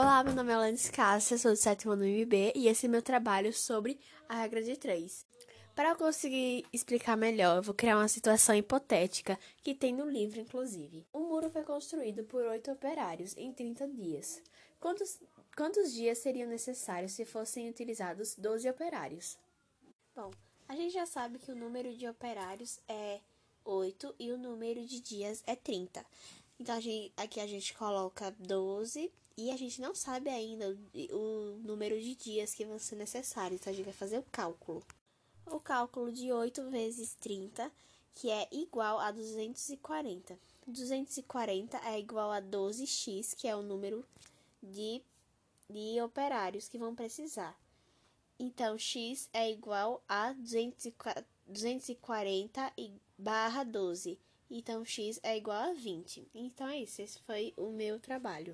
Olá, meu nome é Alanis Cássia, sou do sétimo ano IB e esse é meu trabalho sobre a regra de três. Para eu conseguir explicar melhor, eu vou criar uma situação hipotética que tem no livro, inclusive. Um muro foi construído por oito operários em 30 dias. Quantos, quantos dias seriam necessários se fossem utilizados 12 operários? Bom, a gente já sabe que o número de operários é 8 e o número de dias é 30. Então a gente, aqui a gente coloca 12 e a gente não sabe ainda o, número de dias que vão ser necessários. Então a gente vai fazer o cálculo. O cálculo de 8 vezes 30, que é igual a 240. 240 é igual a 12x, que é o número de, de operários que vão precisar. Então, x é igual a 240 barra 12. Então, x é igual a 20. Então, é isso. Esse foi o meu trabalho.